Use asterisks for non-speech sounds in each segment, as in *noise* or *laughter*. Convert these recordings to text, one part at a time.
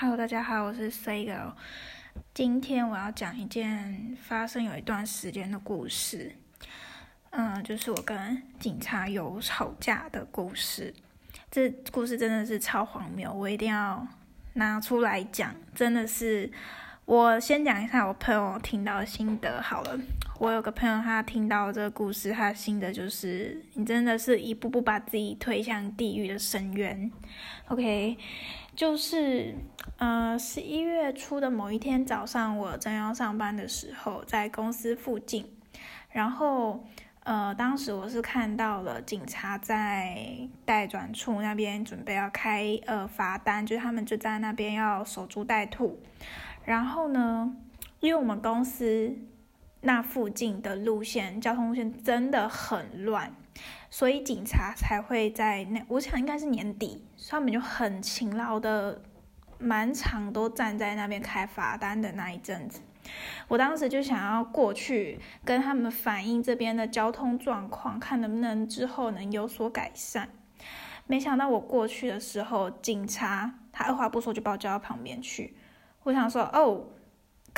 Hello，大家好，我是 Sago。今天我要讲一件发生有一段时间的故事，嗯，就是我跟警察有吵架的故事。这故事真的是超荒谬，我一定要拿出来讲。真的是，我先讲一下我朋友听到的心得好了。我有个朋友，他听到这个故事，他的心得就是，你真的是一步步把自己推向地狱的深渊。OK，就是，呃，十一月初的某一天早上，我正要上班的时候，在公司附近，然后，呃，当时我是看到了警察在待转处那边准备要开呃罚单，就是他们就在那边要守株待兔，然后呢，因为我们公司。那附近的路线，交通路线真的很乱，所以警察才会在那。我想应该是年底，他们就很勤劳的，满场都站在那边开罚单的那一阵子。我当时就想要过去跟他们反映这边的交通状况，看能不能之后能有所改善。没想到我过去的时候，警察他二话不说就把我叫到旁边去。我想说，哦。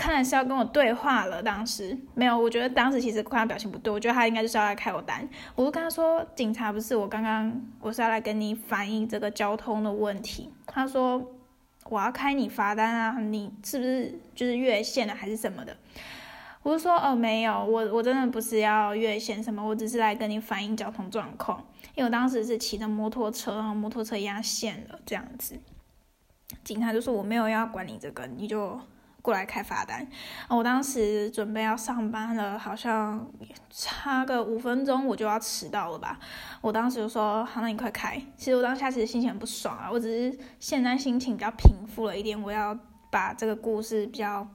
看来是要跟我对话了。当时没有，我觉得当时其实看他表情不对，我觉得他应该就是要来开我单。我就跟他说：“警察不是我刚刚，我是要来跟你反映这个交通的问题。”他说：“我要开你罚单啊，你是不是就是越线了还是什么的？”我就说：“哦，没有，我我真的不是要越线什么，我只是来跟你反映交通状况。因为我当时是骑着摩托车，然后摩托车压线了这样子。”警察就说：“我没有要管你这个，你就。”过来开罚单，我当时准备要上班了，好像差个五分钟我就要迟到了吧。我当时就说：“好，那你快开。”其实我当下其实心情很不爽啊，我只是现在心情比较平复了一点，我要把这个故事比较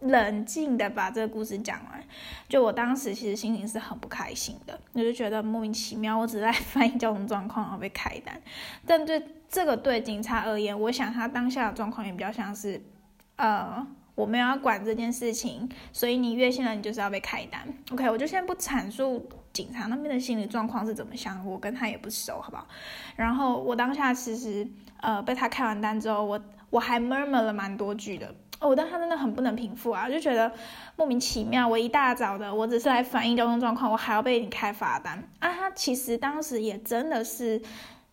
冷静的把这个故事讲完。就我当时其实心情是很不开心的，我就觉得莫名其妙，我只是在 *laughs* 反映交通状况然后被开单。但对这个对警察而言，我想他当下的状况也比较像是。呃，我没有要管这件事情，所以你越线了，你就是要被开单。OK，我就先不阐述警察那边的心理状况是怎么想，我跟他也不熟，好不好？然后我当下其实呃被他开完单之后，我我还 murmur 了蛮多句的。我当下真的很不能平复啊，就觉得莫名其妙。我一大早的，我只是来反映交通状况，我还要被你开罚单啊！他其实当时也真的是，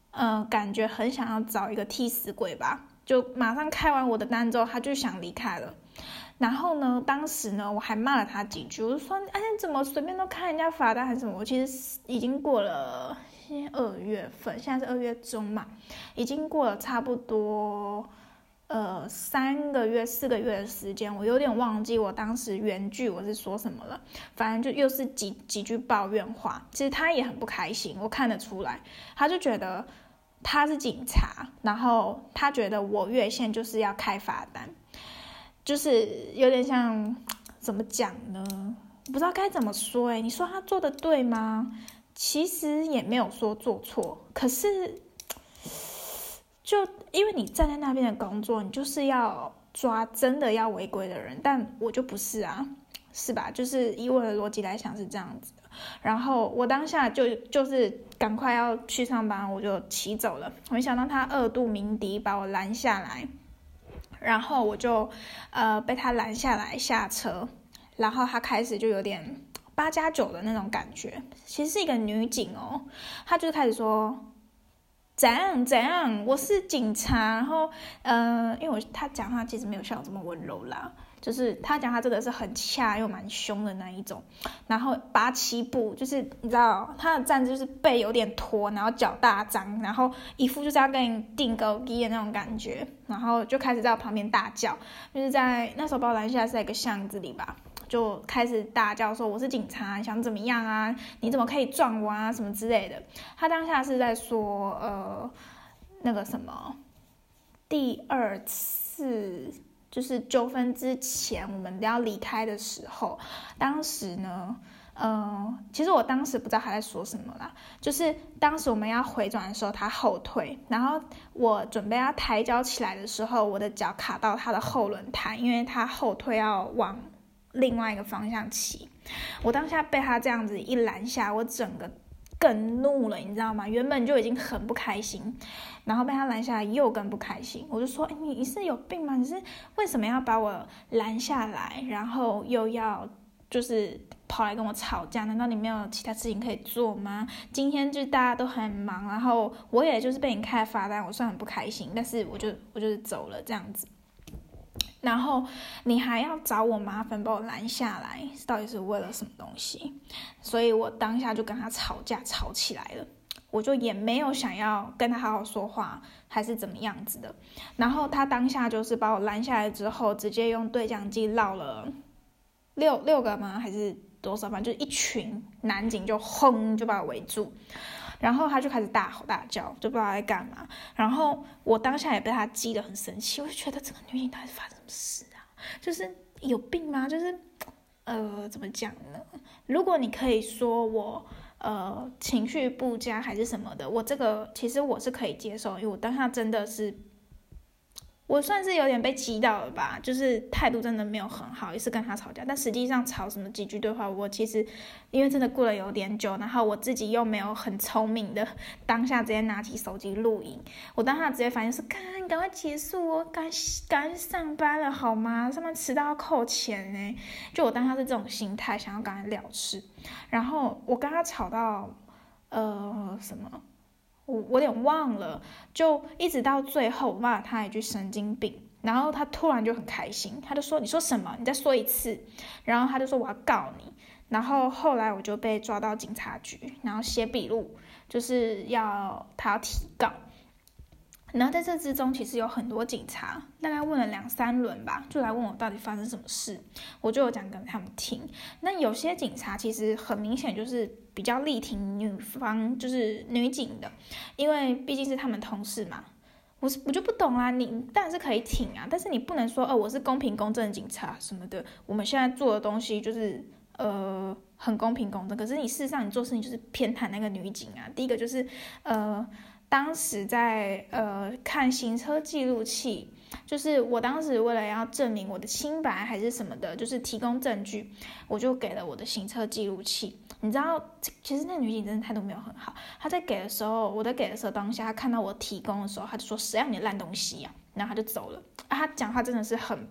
呃，感觉很想要找一个替死鬼吧。就马上开完我的单之后，他就想离开了。然后呢，当时呢，我还骂了他几句，我就说：“哎，你怎么随便都开人家罚单还是什么？”我其实已经过了二月份，现在是二月中嘛，已经过了差不多呃三个月、四个月的时间，我有点忘记我当时原句我是说什么了。反正就又是几几句抱怨话。其实他也很不开心，我看得出来，他就觉得。他是警察，然后他觉得我越线就是要开罚单，就是有点像怎么讲呢？不知道该怎么说哎。你说他做的对吗？其实也没有说做错，可是就因为你站在那边的工作，你就是要抓真的要违规的人，但我就不是啊，是吧？就是以我的逻辑来想是这样子。然后我当下就就是赶快要去上班，我就骑走了。没想到他二度鸣笛把我拦下来，然后我就呃被他拦下来下车，然后他开始就有点八加九的那种感觉。其实是一个女警哦，他就开始说怎样怎样，我是警察。然后呃，因为我他讲话其实没有像我这么温柔啦。就是他讲他真的是很恰又蛮凶的那一种，然后八七步，就是你知道他的站姿就是背有点驼，然后脚大张，然后一副就是要跟你定高低的那种感觉，然后就开始在我旁边大叫，就是在那时候把我拦下是在一个巷子里吧，就开始大叫说我是警察，想怎么样啊？你怎么可以撞我啊？什么之类的。他当下是在说呃那个什么第二次。就是纠纷之前，我们都要离开的时候，当时呢，嗯，其实我当时不知道他在说什么啦。就是当时我们要回转的时候，他后退，然后我准备要抬脚起来的时候，我的脚卡到他的后轮胎，因为他后退要往另外一个方向骑。我当下被他这样子一拦下，我整个更怒了，你知道吗？原本就已经很不开心，然后被他拦下来又更不开心。我就说：“哎，你是有病吗？你是为什么要把我拦下来，然后又要就是跑来跟我吵架？难道你没有其他事情可以做吗？今天就大家都很忙，然后我也就是被你开罚单，我算很不开心，但是我就我就是走了这样子。”然后你还要找我麻烦，把我拦下来，到底是为了什么东西？所以我当下就跟他吵架，吵起来了。我就也没有想要跟他好好说话，还是怎么样子的。然后他当下就是把我拦下来之后，直接用对讲机绕了六六个吗？还是多少？反正就一群男警就轰就把我围住。然后他就开始大吼大叫，就不知道在干嘛。然后我当下也被他激得很生气，我就觉得这个女警到底发生什么事啊？就是有病吗？就是，呃，怎么讲呢？如果你可以说我呃情绪不佳还是什么的，我这个其实我是可以接受，因为我当下真的是。我算是有点被激到了吧，就是态度真的没有很好，也是跟他吵架。但实际上吵什么几句对话，我其实因为真的过了有点久，然后我自己又没有很聪明的当下直接拿起手机录影，我当下直接反应是：赶赶快结束哦，赶赶上班了好吗？上班迟到要扣钱呢。就我当下是这种心态，想要赶快了事。然后我跟他吵到呃什么？我我有点忘了，就一直到最后骂他一句神经病，然后他突然就很开心，他就说你说什么？你再说一次，然后他就说我要告你，然后后来我就被抓到警察局，然后写笔录，就是要他要提告。然后在这之中，其实有很多警察，大概问了两三轮吧，就来问我到底发生什么事，我就有讲给他们听。那有些警察其实很明显就是比较力挺女方，就是女警的，因为毕竟是他们同事嘛。我是我就不懂啦，你当然是可以挺啊，但是你不能说哦，我是公平公正的警察什么的。我们现在做的东西就是呃很公平公正，可是你事实上你做事情就是偏袒那个女警啊。第一个就是呃。当时在呃看行车记录器，就是我当时为了要证明我的清白还是什么的，就是提供证据，我就给了我的行车记录器。你知道，其实那女警真的态度没有很好。她在给的时候，我在给的时候，当下她看到我提供的时候，她就说：“谁要你烂东西呀？”然后她就走了。啊，她讲话真的是很。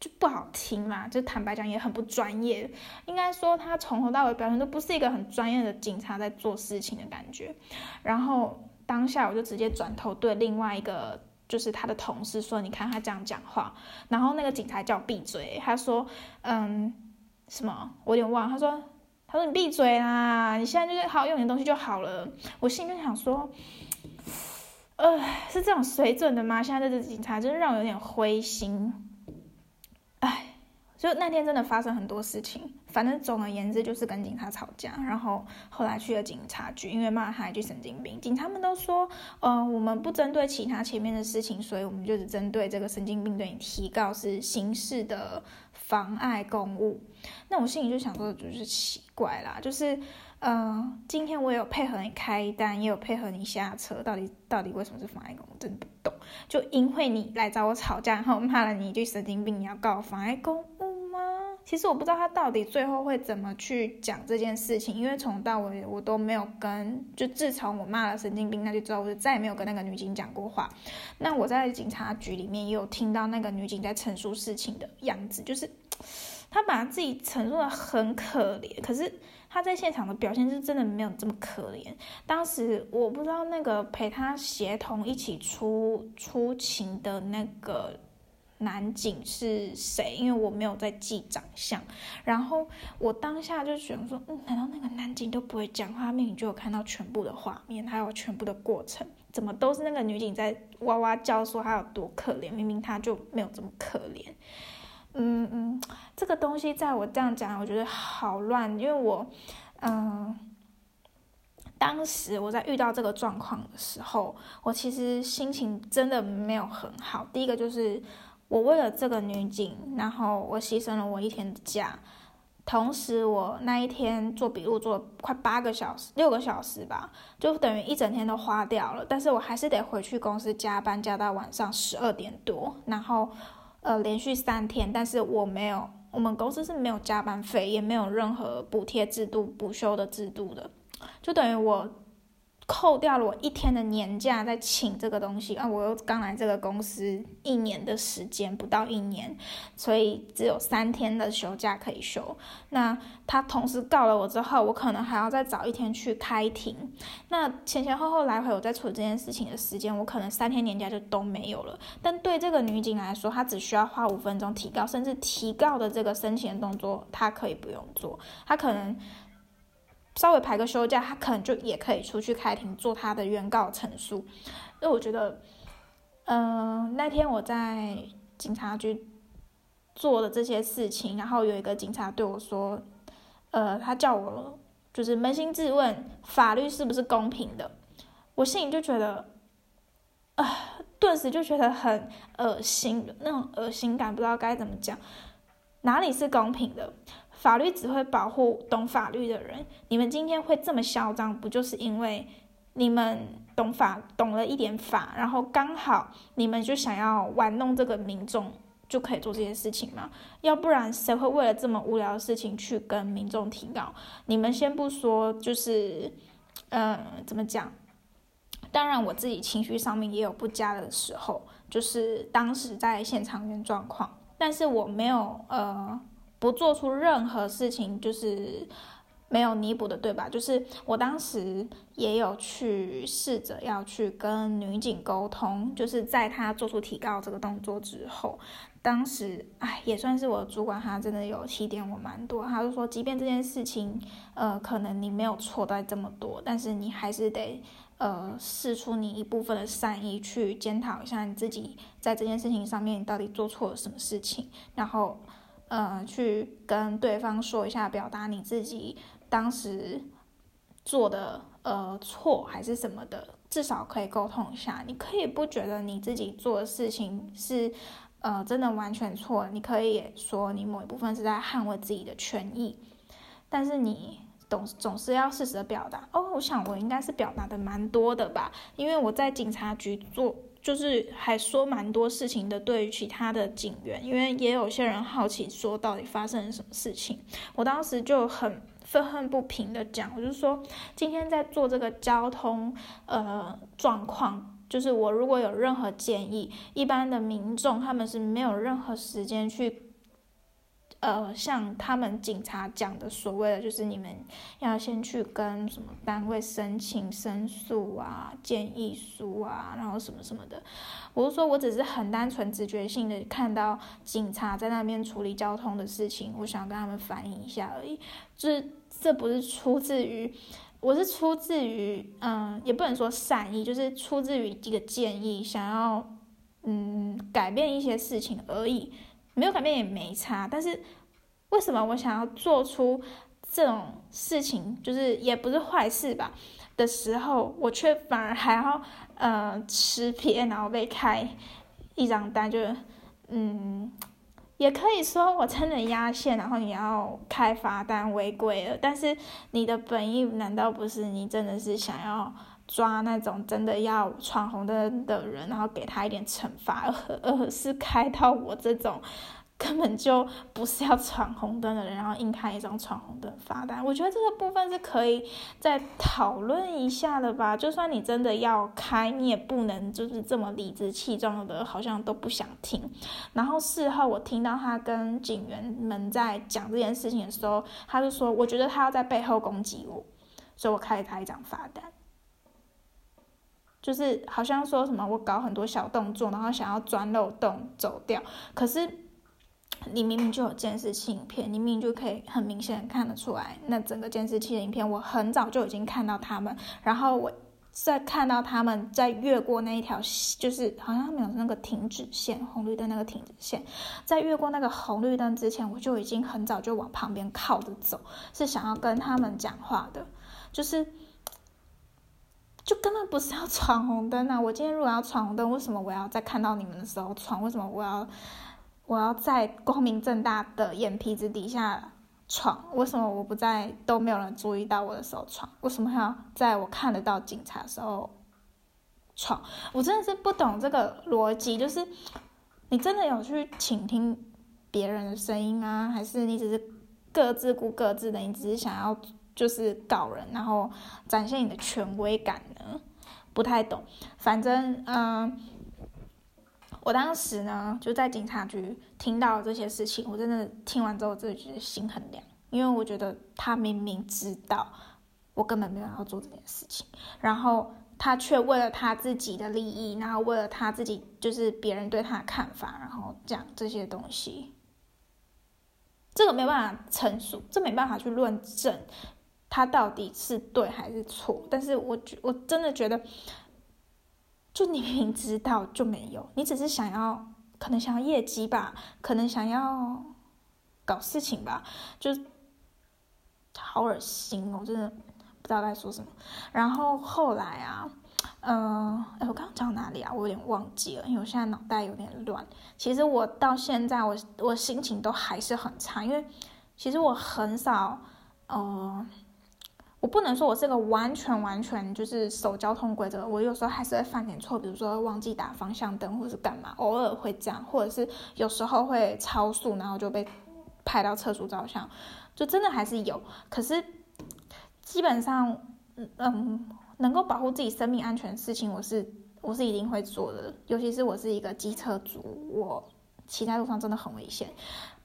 就不好听嘛，就坦白讲也很不专业。应该说他从头到尾表现都不是一个很专业的警察在做事情的感觉。然后当下我就直接转头对另外一个就是他的同事说：“你看他这样讲话。”然后那个警察叫我闭嘴，他说：“嗯，什么？我有点忘。”他说：“他说你闭嘴啦，你现在就是好好用你的东西就好了。”我心里想说：“呃，是这种水准的吗？现在这警察真的让我有点灰心。”就那天真的发生很多事情，反正总而言之就是跟警察吵架，然后后来去了警察局，因为骂他一句神经病。警察们都说，呃，我们不针对其他前面的事情，所以我们就只针对这个神经病对你提告是刑事的妨碍公务。那我心里就想说，就是奇怪啦，就是。呃，今天我有配合你开单，也有配合你下车，到底到底为什么是妨碍公务？真不懂。就因为你来找我吵架，然后骂了你一句神经病，你要告妨碍公务？其实我不知道他到底最后会怎么去讲这件事情，因为从到尾我都没有跟，就自从我骂了神经病那就之后，我就再也没有跟那个女警讲过话。那我在警察局里面也有听到那个女警在陈述事情的样子，就是她把自己陈述的很可怜，可是。她在现场的表现是真的没有这么可怜。当时我不知道那个陪她协同一起出出勤的那个男警是谁，因为我没有在记长相。然后我当下就想说，嗯，难道那个男警都不会讲话？明明就有看到全部的画面，还有全部的过程，怎么都是那个女警在哇哇叫说他有多可怜？明明他就没有这么可怜。嗯嗯，这个东西在我这样讲，我觉得好乱，因为我，嗯，当时我在遇到这个状况的时候，我其实心情真的没有很好。第一个就是我为了这个女警，然后我牺牲了我一天的假，同时我那一天做笔录做快八个小时，六个小时吧，就等于一整天都花掉了。但是我还是得回去公司加班，加到晚上十二点多，然后。呃，连续三天，但是我没有，我们公司是没有加班费，也没有任何补贴制度、补休的制度的。就等于我。扣掉了我一天的年假，在请这个东西啊！我又刚来这个公司一年的时间，不到一年，所以只有三天的休假可以休。那他同时告了我之后，我可能还要再找一天去开庭。那前前后后来回我在处理这件事情的时间，我可能三天年假就都没有了。但对这个女警来说，她只需要花五分钟提告，甚至提告的这个申请的动作，她可以不用做，她可能。稍微排个休假，他可能就也可以出去开庭做他的原告陈述。因为我觉得，嗯，那天我在警察局做的这些事情，然后有一个警察对我说，呃，他叫我就是扪心自问，法律是不是公平的？我心里就觉得，啊，顿时就觉得很恶心，那种恶心感不知道该怎么讲，哪里是公平的？法律只会保护懂法律的人。你们今天会这么嚣张，不就是因为你们懂法，懂了一点法，然后刚好你们就想要玩弄这个民众，就可以做这些事情吗？要不然谁会为了这么无聊的事情去跟民众提告？你们先不说，就是，嗯，怎么讲？当然，我自己情绪上面也有不佳的时候，就是当时在现场原状况，但是我没有，呃。不做出任何事情，就是没有弥补的，对吧？就是我当时也有去试着要去跟女警沟通，就是在她做出提告这个动作之后，当时哎，也算是我主管，他真的有提点我蛮多。他就说，即便这件事情，呃，可能你没有错在这么多，但是你还是得呃试出你一部分的善意，去检讨一下你自己在这件事情上面到底做错了什么事情，然后。呃，去跟对方说一下，表达你自己当时做的呃错还是什么的，至少可以沟通一下。你可以不觉得你自己做的事情是呃真的完全错，你可以说你某一部分是在捍卫自己的权益，但是你总总是要适时的表达。哦，我想我应该是表达的蛮多的吧，因为我在警察局做。就是还说蛮多事情的，对于其他的警员，因为也有些人好奇说到底发生了什么事情，我当时就很愤恨不平的讲，我就说今天在做这个交通呃状况，就是我如果有任何建议，一般的民众他们是没有任何时间去。呃，像他们警察讲的所谓的，就是你们要先去跟什么单位申请申诉啊、建议书啊，然后什么什么的。我是说，我只是很单纯直觉性的看到警察在那边处理交通的事情，我想跟他们反映一下而已。就是这不是出自于，我是出自于，嗯，也不能说善意，就是出自于一个建议，想要嗯改变一些事情而已。没有改变也没差，但是为什么我想要做出这种事情，就是也不是坏事吧的时候，我却反而还要呃吃瘪，然后被开一张单，就嗯，也可以说我真的压线，然后你要开罚单违规了，但是你的本意难道不是你真的是想要？抓那种真的要闯红灯的人，然后给他一点惩罚，而而是开到我这种根本就不是要闯红灯的人，然后硬开一张闯红灯罚单。我觉得这个部分是可以再讨论一下的吧。就算你真的要开，你也不能就是这么理直气壮的，好像都不想听。然后事后我听到他跟警员们在讲这件事情的时候，他就说：“我觉得他要在背后攻击我，所以我开了他一张罚单。”就是好像说什么我搞很多小动作，然后想要钻漏洞走掉，可是你明明就有监视器影片，你明明就可以很明显的看得出来，那整个监视器的影片，我很早就已经看到他们，然后我在看到他们在越过那一条，就是好像他们有那个停止线，红绿灯那个停止线，在越过那个红绿灯之前，我就已经很早就往旁边靠着走，是想要跟他们讲话的，就是。就根本不是要闯红灯啊！我今天如果要闯红灯，为什么我要在看到你们的时候闯？为什么我要我要在光明正大的眼皮子底下闯？为什么我不在都没有人注意到我的时候闯？为什么还要在我看得到警察的时候闯？我真的是不懂这个逻辑。就是你真的有去倾听别人的声音吗？还是你只是各自顾各自的？你只是想要就是告人，然后展现你的权威感呢？不太懂，反正嗯，我当时呢就在警察局听到这些事情，我真的听完之后，真的觉得心很凉，因为我觉得他明明知道我根本没有要做这件事情，然后他却为了他自己的利益，然后为了他自己就是别人对他的看法，然后讲这些东西，这个没办法陈述，这没办法去论证。他到底是对还是错？但是我觉我真的觉得，就你明明知道就没有，你只是想要可能想要业绩吧，可能想要搞事情吧，就好恶心哦！真的不知道该说什么。然后后来啊，嗯，哎，我刚刚讲哪里啊？我有点忘记了，因为我现在脑袋有点乱。其实我到现在，我我心情都还是很差，因为其实我很少，呃。我不能说我是个完全完全就是守交通规则，我有时候还是会犯点错，比如说忘记打方向灯或是干嘛，偶尔会这样，或者是有时候会超速，然后就被拍到车主照相，就真的还是有。可是基本上，嗯，能够保护自己生命安全的事情，我是我是一定会做的。尤其是我是一个机车族，我骑在路上真的很危险，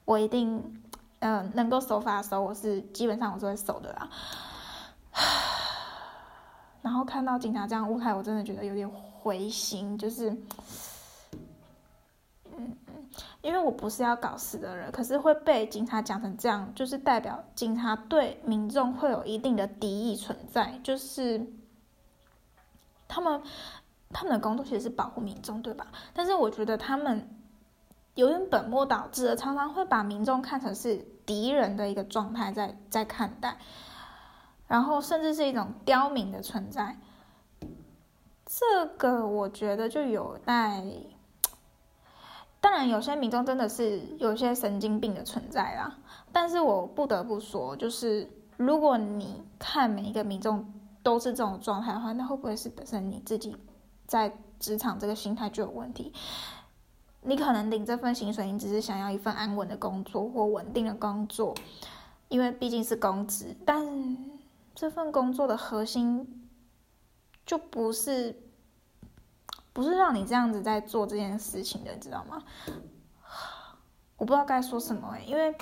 我一定，嗯，能够守法的时候，我是基本上我是会守的啦。*sighs* 然后看到警察这样误开，我真的觉得有点灰心，就是，嗯，因为我不是要搞事的人，可是会被警察讲成这样，就是代表警察对民众会有一定的敌意存在，就是他们他们的工作其实是保护民众，对吧？但是我觉得他们有点本末倒置的，常常会把民众看成是敌人的一个状态在在看待。然后甚至是一种刁民的存在，这个我觉得就有待。当然，有些民众真的是有些神经病的存在啦。但是我不得不说，就是如果你看每一个民众都是这种状态的话，那会不会是本身你自己在职场这个心态就有问题？你可能领这份薪水，你只是想要一份安稳的工作或稳定的工作，因为毕竟是工资，但。这份工作的核心就不是不是让你这样子在做这件事情的，你知道吗？我不知道该说什么因为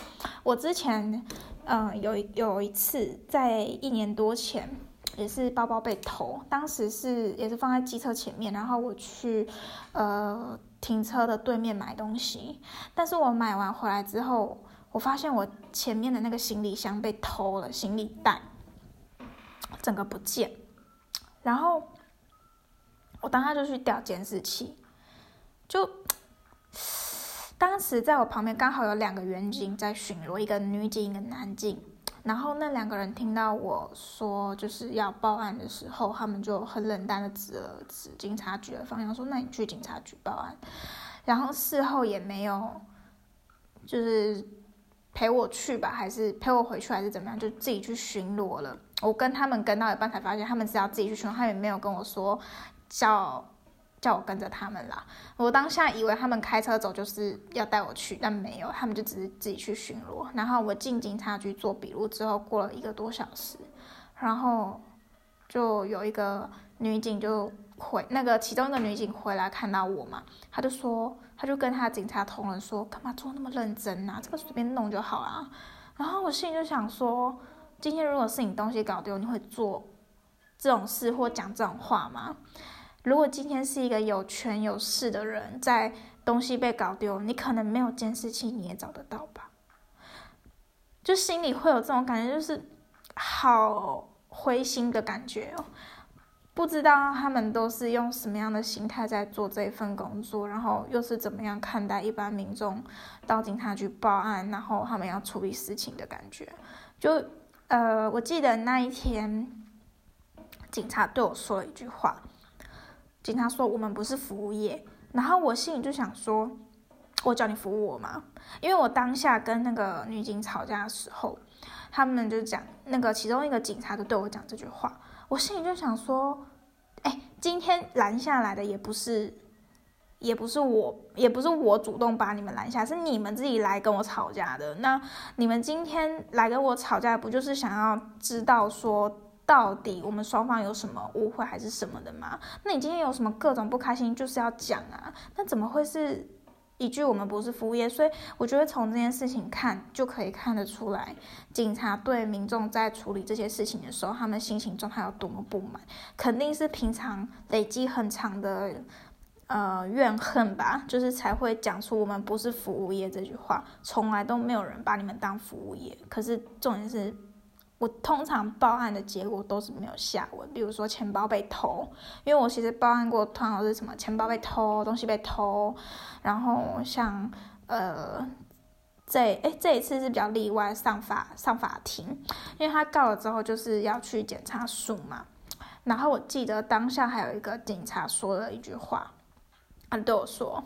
我之前嗯有有一次在一年多前也是包包被偷，当时是也是放在机车前面，然后我去呃停车的对面买东西，但是我买完回来之后，我发现我前面的那个行李箱被偷了，行李袋。整个不见，然后我当下就去调监视器，就当时在我旁边刚好有两个远警在巡逻，一个女警，一个男警。然后那两个人听到我说就是要报案的时候，他们就很冷淡的指了指警察局的方向，说：“那你去警察局报案。”然后事后也没有就是陪我去吧，还是陪我回去，还是怎么样，就自己去巡逻了。我跟他们跟到一半才发现，他们是要自己去巡逻，他也没有跟我说叫叫我跟着他们啦。我当下以为他们开车走就是要带我去，但没有，他们就只是自己去巡逻。然后我进警察局做笔录之后，过了一个多小时，然后就有一个女警就回那个其中一个女警回来看到我嘛，他就说，他就跟他警察同仁说，干嘛做那么认真啊？这个随便弄就好啊。然后我心里就想说。今天如果是你东西搞丢，你会做这种事或讲这种话吗？如果今天是一个有权有势的人在东西被搞丢，你可能没有监视器你也找得到吧？就心里会有这种感觉，就是好灰心的感觉哦。不知道他们都是用什么样的心态在做这份工作，然后又是怎么样看待一般民众到警察局报案，然后他们要处理事情的感觉，就。呃，我记得那一天，警察对我说了一句话。警察说：“我们不是服务业。”然后我心里就想说：“我叫你服务我吗？”因为我当下跟那个女警吵架的时候，他们就讲那个其中一个警察就对我讲这句话，我心里就想说：“哎，今天拦下来的也不是。”也不是我，也不是我主动把你们拦下，是你们自己来跟我吵架的。那你们今天来跟我吵架，不就是想要知道说到底我们双方有什么误会还是什么的吗？那你今天有什么各种不开心，就是要讲啊。那怎么会是一句我们不是服务业？所以我觉得从这件事情看就可以看得出来，警察对民众在处理这些事情的时候，他们心情状态有多么不满，肯定是平常累积很长的。呃，怨恨吧，就是才会讲出“我们不是服务业”这句话。从来都没有人把你们当服务业。可是重点是，我通常报案的结果都是没有下文。比如说钱包被偷，因为我其实报案过，通常是什么钱包被偷，东西被偷。然后像呃，这哎这一次是比较例外，上法上法庭，因为他告了之后就是要去检查署嘛。然后我记得当下还有一个警察说了一句话。他对我说：“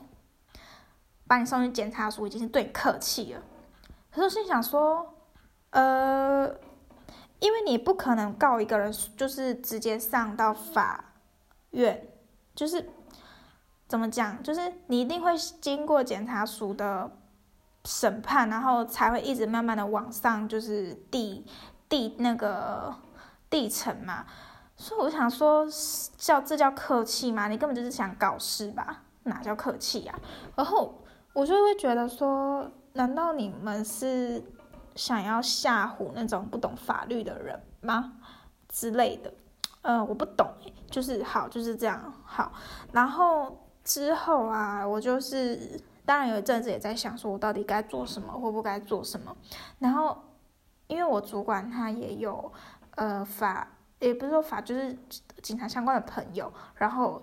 把你送去检查署已经是对你客气了。”可是心想说：“呃，因为你不可能告一个人，就是直接上到法院，就是怎么讲，就是你一定会经过检察署的审判，然后才会一直慢慢的往上，就是递递那个递层嘛。所以我想说，叫这叫客气吗？你根本就是想搞事吧？”哪叫客气呀？然后我就会觉得说，难道你们是想要吓唬那种不懂法律的人吗？之类的，呃，我不懂，就是好，就是这样好。然后之后啊，我就是当然有一阵子也在想，说我到底该做什么，或不该做什么。然后因为我主管他也有呃法，也不是说法，就是警察相关的朋友，然后。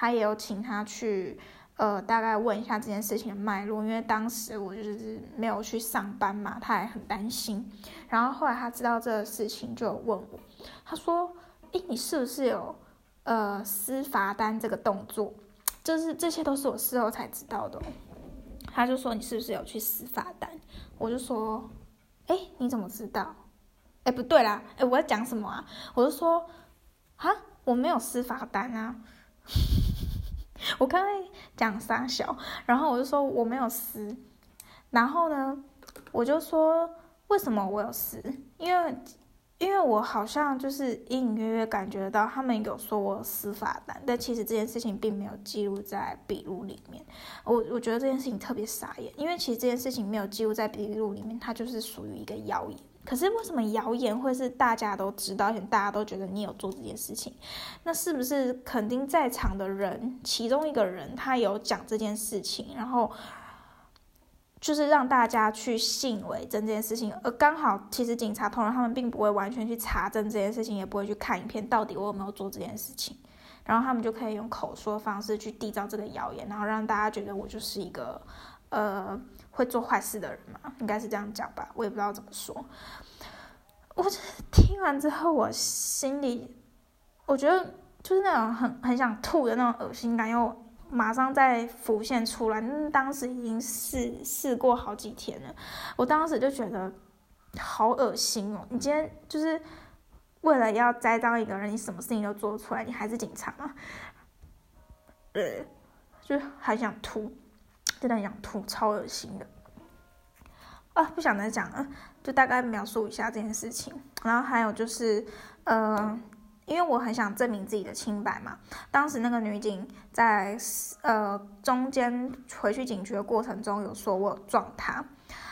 他也有请他去，呃，大概问一下这件事情的脉络，因为当时我就是没有去上班嘛，他也很担心。然后后来他知道这个事情，就问我，他说：“诶，你是不是有呃撕罚单这个动作？就是这些都是我事后才知道的。”他就说：“你是不是有去撕罚单？”我就说：“诶，你怎么知道？诶，不对啦，诶，我要讲什么啊？我就说：啊，我没有撕罚单啊。” *laughs* 我刚才讲傻小，然后我就说我没有撕，然后呢，我就说为什么我有撕？因为因为我好像就是隐隐约约感觉到他们有说我有司法单，但其实这件事情并没有记录在笔录里面。我我觉得这件事情特别傻眼，因为其实这件事情没有记录在笔录里面，它就是属于一个谣言。可是为什么谣言会是大家都知道，而且大家都觉得你有做这件事情？那是不是肯定在场的人其中一个人他有讲这件事情，然后就是让大家去信为真这件事情？而刚好其实警察同仁他们并不会完全去查证这件事情，也不会去看影片到底我有没有做这件事情，然后他们就可以用口说方式去缔造这个谣言，然后让大家觉得我就是一个呃。会做坏事的人嘛，应该是这样讲吧，我也不知道怎么说。我听完之后，我心里我觉得就是那种很很想吐的那种恶心感，又马上再浮现出来。当时已经试试过好几天了，我当时就觉得好恶心哦！你今天就是为了要栽赃一个人，你什么事情都做出来，你还是警察吗？*laughs* 呃，就很想吐。真的想吐，超恶心的啊！不想再讲了，就大概描述一下这件事情。然后还有就是，呃，因为我很想证明自己的清白嘛。当时那个女警在呃中间回去警局的过程中有说我撞她，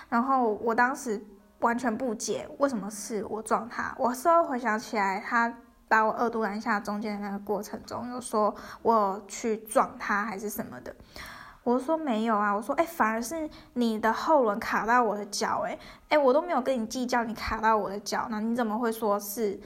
然后我当时完全不解为什么是我撞她。我事后回想起来，她把我二度拦下中间的那个过程中有说我去撞她还是什么的。我说没有啊，我说哎，反而是你的后轮卡到我的脚，哎哎，我都没有跟你计较你卡到我的脚，那你怎么会说是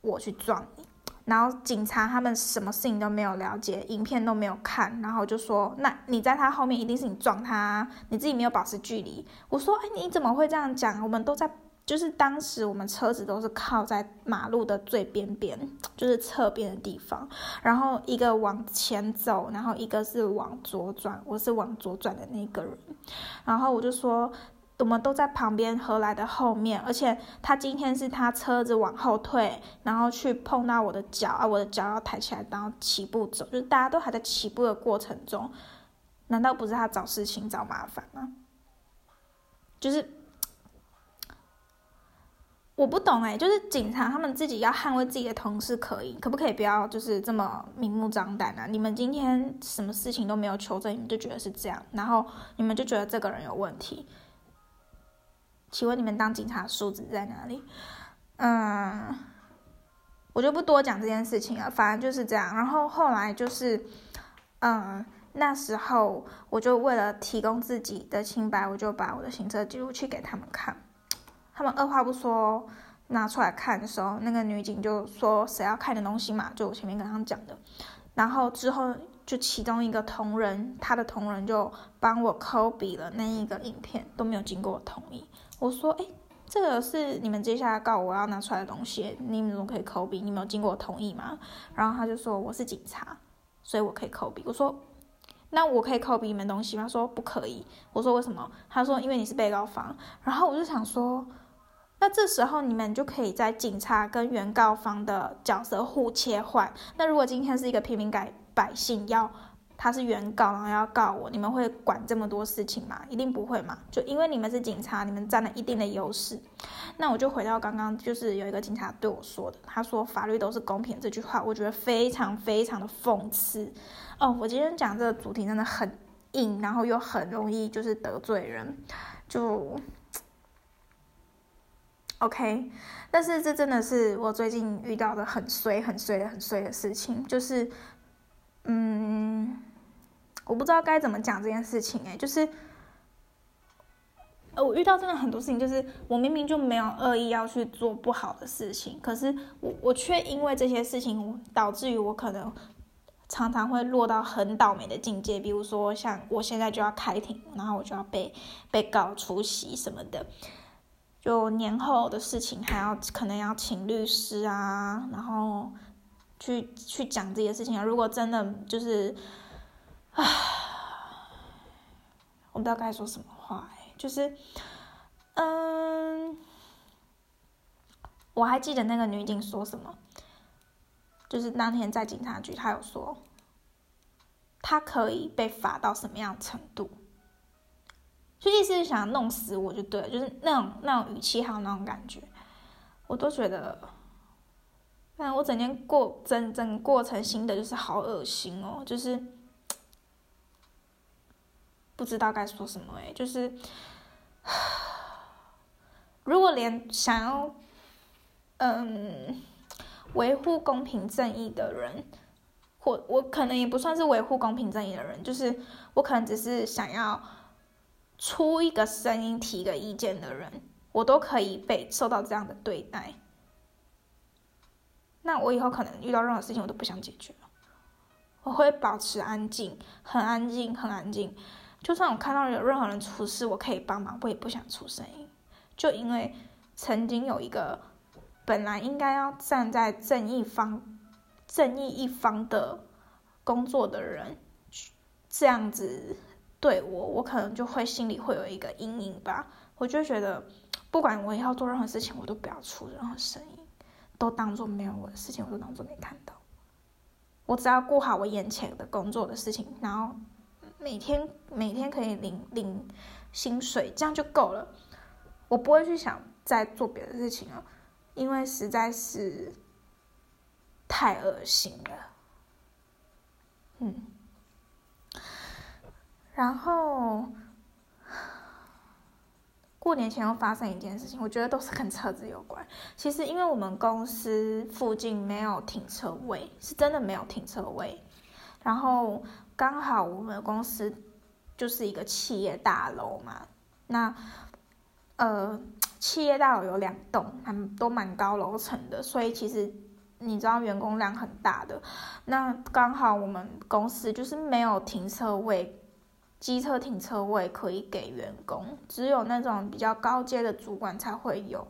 我去撞你？然后警察他们什么事情都没有了解，影片都没有看，然后就说那你在他后面一定是你撞他，你自己没有保持距离。我说哎，你怎么会这样讲？我们都在。就是当时我们车子都是靠在马路的最边边，*tsk* 就是侧边的地方，然后一个往前走，然后一个是往左转，我是往左转的那个人，然后我就说，我们都在旁边何来的后面，而且他今天是他车子往后退，然后去碰到我的脚啊，我的脚要抬起来，然后起步走，就是大家都还在起步的过程中，难道不是他找事情找麻烦吗？就是。我不懂哎，就是警察他们自己要捍卫自己的同事，可以可不可以不要就是这么明目张胆啊？你们今天什么事情都没有求证，你们就觉得是这样，然后你们就觉得这个人有问题？请问你们当警察素质在哪里？嗯，我就不多讲这件事情了，反正就是这样。然后后来就是，嗯，那时候我就为了提供自己的清白，我就把我的行车记录器给他们看。他们二话不说拿出来看的时候，那个女警就说：“谁要看的东西嘛？”就我前面跟他们讲的。然后之后就其中一个同仁，他的同仁就帮我抠笔了那一个影片，都没有经过我同意。我说：“哎，这个是你们接下来告我要拿出来的东西，你们怎么可以抠笔？你没有经过我同意吗？”然后他就说：“我是警察，所以我可以抠笔。”我说：“那我可以抠笔你们东西吗？”他说：“不可以。”我说：“为什么？”他说：“因为你是被告方。”然后我就想说。那这时候你们就可以在警察跟原告方的角色互切换。那如果今天是一个平民改百姓要他是原告，然后要告我，你们会管这么多事情吗？一定不会嘛。就因为你们是警察，你们占了一定的优势。那我就回到刚刚，就是有一个警察对我说的，他说法律都是公平这句话，我觉得非常非常的讽刺。哦，我今天讲这个主题真的很硬，然后又很容易就是得罪人，就。OK，但是这真的是我最近遇到的很衰、很衰、很衰的事情，就是，嗯，我不知道该怎么讲这件事情哎，就是，呃，我遇到真的很多事情，就是我明明就没有恶意要去做不好的事情，可是我我却因为这些事情导致于我可能常常会落到很倒霉的境界，比如说像我现在就要开庭，然后我就要被被告出席什么的。就年后的事情还要可能要请律师啊，然后去去讲这些事情啊。如果真的就是，啊，我不知道该说什么话哎，就是，嗯，我还记得那个女警说什么，就是当天在警察局，她有说，她可以被罚到什么样程度。就意思是想弄死我就对了，就是那种那种语气还有那种感觉，我都觉得，但我整天过整整过程新的就是好恶心哦，就是不知道该说什么哎，就是如果连想要嗯维护公平正义的人，或我可能也不算是维护公平正义的人，就是我可能只是想要。出一个声音、提个意见的人，我都可以被受到这样的对待。那我以后可能遇到任何事情，我都不想解决了。我会保持安静，很安静，很安静。就算我看到有任何人出事，我可以帮忙，我也不想出声音。就因为曾经有一个本来应该要站在正义方、正义一方的工作的人，这样子。对我，我可能就会心里会有一个阴影吧。我就觉得，不管我要做任何事情，我都不要出任何声音，都当做没有我的事情，我都当做没看到。我只要顾好我眼前的工作的事情，然后每天每天可以领领薪水，这样就够了。我不会去想再做别的事情了，因为实在是太恶心了。嗯。然后 *sighs* 过年前又发生一件事情，我觉得都是跟车子有关。其实因为我们公司附近没有停车位，是真的没有停车位。然后刚好我们公司就是一个企业大楼嘛，那呃企业大楼有两栋，还都蛮高楼层的，所以其实你知道员工量很大的。那刚好我们公司就是没有停车位。机车停车位可以给员工，只有那种比较高阶的主管才会有。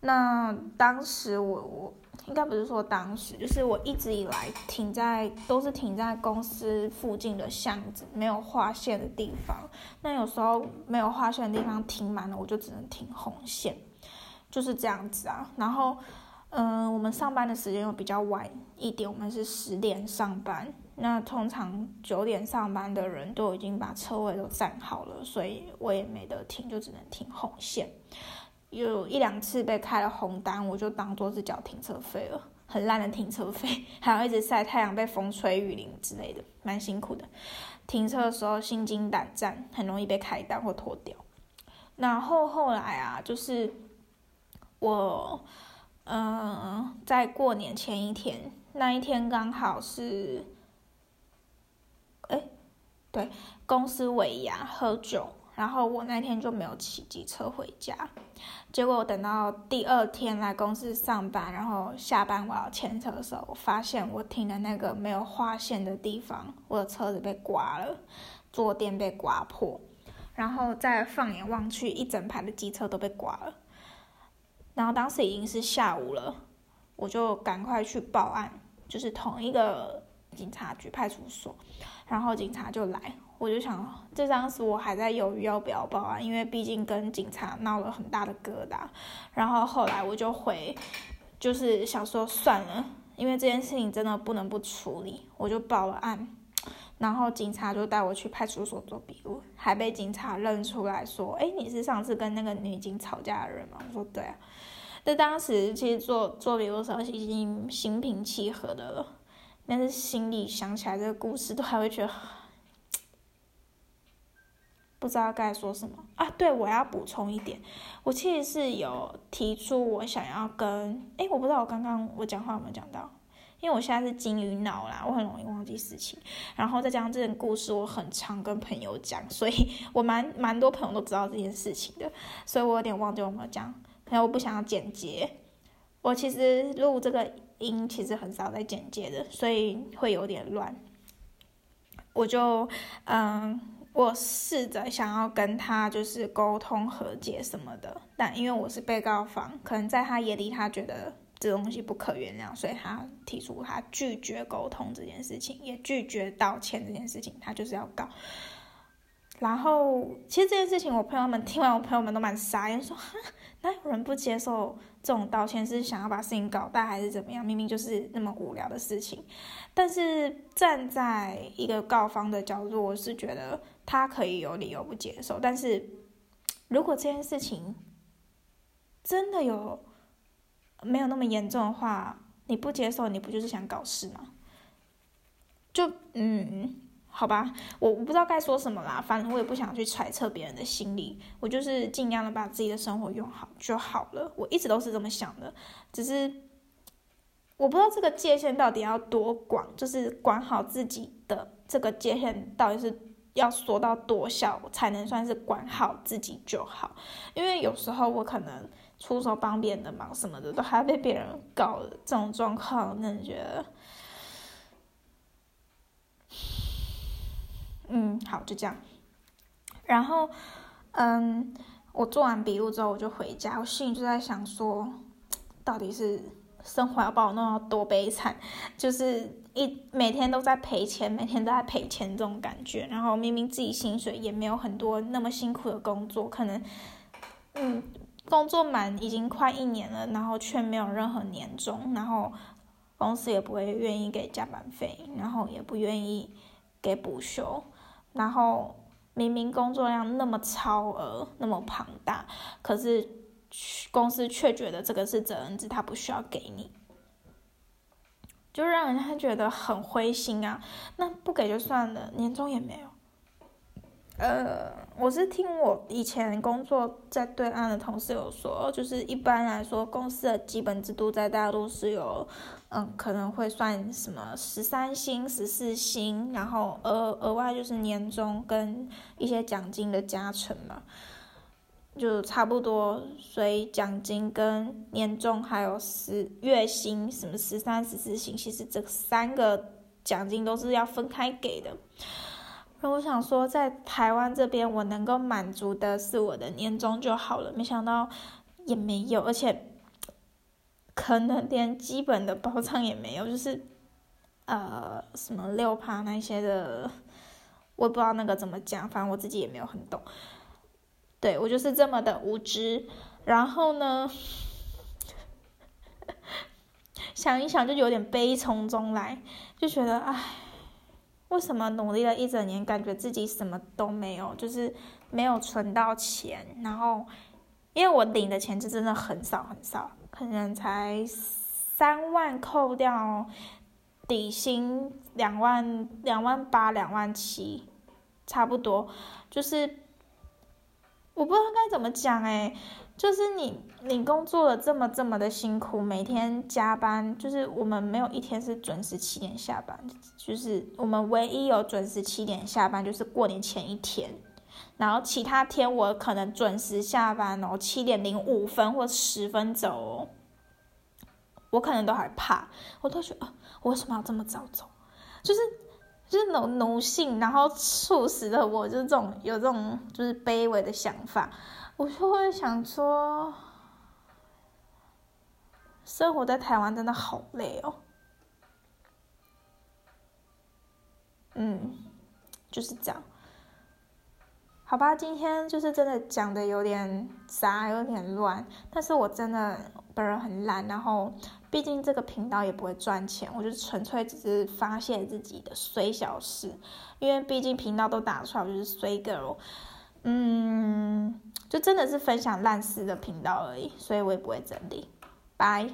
那当时我我应该不是说当时，就是我一直以来停在都是停在公司附近的巷子，没有划线的地方。那有时候没有划线的地方停满了，我就只能停红线，就是这样子啊。然后，嗯，我们上班的时间又比较晚一点，我们是十点上班。那通常九点上班的人都已经把车位都占好了，所以我也没得停，就只能停红线。有一两次被开了红单，我就当做是缴停车费了，很烂的停车费，还要一直晒太阳、被风吹雨淋之类的，蛮辛苦的。停车的时候心惊胆战，很容易被开单或拖掉。然后后来啊，就是我，嗯，在过年前一天，那一天刚好是，对，公司尾牙喝酒。然后我那天就没有骑机车回家，结果我等到第二天来公司上班，然后下班我要牵车的时候，我发现我停的那个没有划线的地方，我的车子被刮了，坐垫被刮破，然后再放眼望去，一整排的机车都被刮了。然后当时已经是下午了，我就赶快去报案，就是同一个警察局派出所，然后警察就来。我就想，这当时我还在犹豫要不要报案，因为毕竟跟警察闹了很大的疙瘩。然后后来我就回，就是想说算了，因为这件事情真的不能不处理，我就报了案。然后警察就带我去派出所做笔录，还被警察认出来说：“哎，你是上次跟那个女警吵架的人吗？”我说：“对啊。”但当时其实做做笔录的时候已经心平气和的了，但是心里想起来这个故事，都还会觉得。不知道该说什么啊？对，我要补充一点，我其实是有提出我想要跟，哎，我不知道我刚刚我讲话有没有讲到，因为我现在是金鱼脑啦，我很容易忘记事情，然后再加上这件故事我很常跟朋友讲，所以我蛮蛮多朋友都知道这件事情的，所以我有点忘记我没有讲，然后我不想要剪接，我其实录这个音其实很少在剪接的，所以会有点乱，我就嗯。我试着想要跟他就是沟通和解什么的，但因为我是被告方，可能在他眼里他觉得这东西不可原谅，所以他提出他拒绝沟通这件事情，也拒绝道歉这件事情，他就是要告。然后其实这件事情，我朋友们听完，我朋友们都蛮傻眼，说哈，哪有人不接受这种道歉？是想要把事情搞大还是怎么样？明明就是那么无聊的事情。但是站在一个告方的角度，我是觉得。他可以有理由不接受，但是如果这件事情真的有没有那么严重的话，你不接受，你不就是想搞事吗？就嗯，好吧，我我不知道该说什么啦，反正我也不想去揣测别人的心理，我就是尽量的把自己的生活用好就好了。我一直都是这么想的，只是我不知道这个界限到底要多广，就是管好自己的这个界限到底是。要说到多小才能算是管好自己就好，因为有时候我可能出手帮别人的忙什么的，都还被别人搞，这种状况，真的觉得，嗯，好，就这样。然后，嗯，我做完笔录之后，我就回家，我心里就在想说，到底是。生活要把我弄到多悲惨，就是一每天都在赔钱，每天都在赔钱这种感觉。然后明明自己薪水也没有很多，那么辛苦的工作，可能，嗯，工作满已经快一年了，然后却没有任何年终，然后公司也不会愿意给加班费，然后也不愿意给补休，然后明明工作量那么超额，那么庞大，可是。公司却觉得这个是责任制，他不需要给你，就让人家觉得很灰心啊。那不给就算了，年终也没有。呃，我是听我以前工作在对岸的同事有说，就是一般来说，公司的基本制度在大陆是有，嗯，可能会算什么十三薪、十四薪，然后额额外就是年终跟一些奖金的加成嘛。就差不多，所以奖金跟年终还有十月薪，什么十三、十四薪，其实这三个奖金都是要分开给的。那我想说，在台湾这边，我能够满足的是我的年终就好了。没想到也没有，而且可能连基本的保障也没有，就是呃什么六趴那些的，我不知道那个怎么讲，反正我自己也没有很懂。对我就是这么的无知，然后呢，*laughs* 想一想就有点悲从中来，就觉得唉，为什么努力了一整年，感觉自己什么都没有，就是没有存到钱，然后因为我领的钱就真的很少很少，可能才三万扣掉底薪两万两万八两万七，差不多就是。我不知道该怎么讲哎，就是你你工作了这么这么的辛苦，每天加班，就是我们没有一天是准时七点下班，就是我们唯一有准时七点下班，就是过年前一天，然后其他天我可能准时下班哦，七点零五分或十分走哦，我可能都还怕，我都觉得我为什么要这么早走，就是。就是奴奴性，然后促使了我，就这种有这种就是卑微的想法，我就会想说，生活在台湾真的好累哦。嗯，就是这样。好吧，今天就是真的讲的有点杂，有点乱，但是我真的本人很烂，然后。毕竟这个频道也不会赚钱，我就纯粹只是发泄自己的衰小事，因为毕竟频道都打出来，我就是衰 girl，嗯，就真的是分享烂事的频道而已，所以我也不会整理，拜。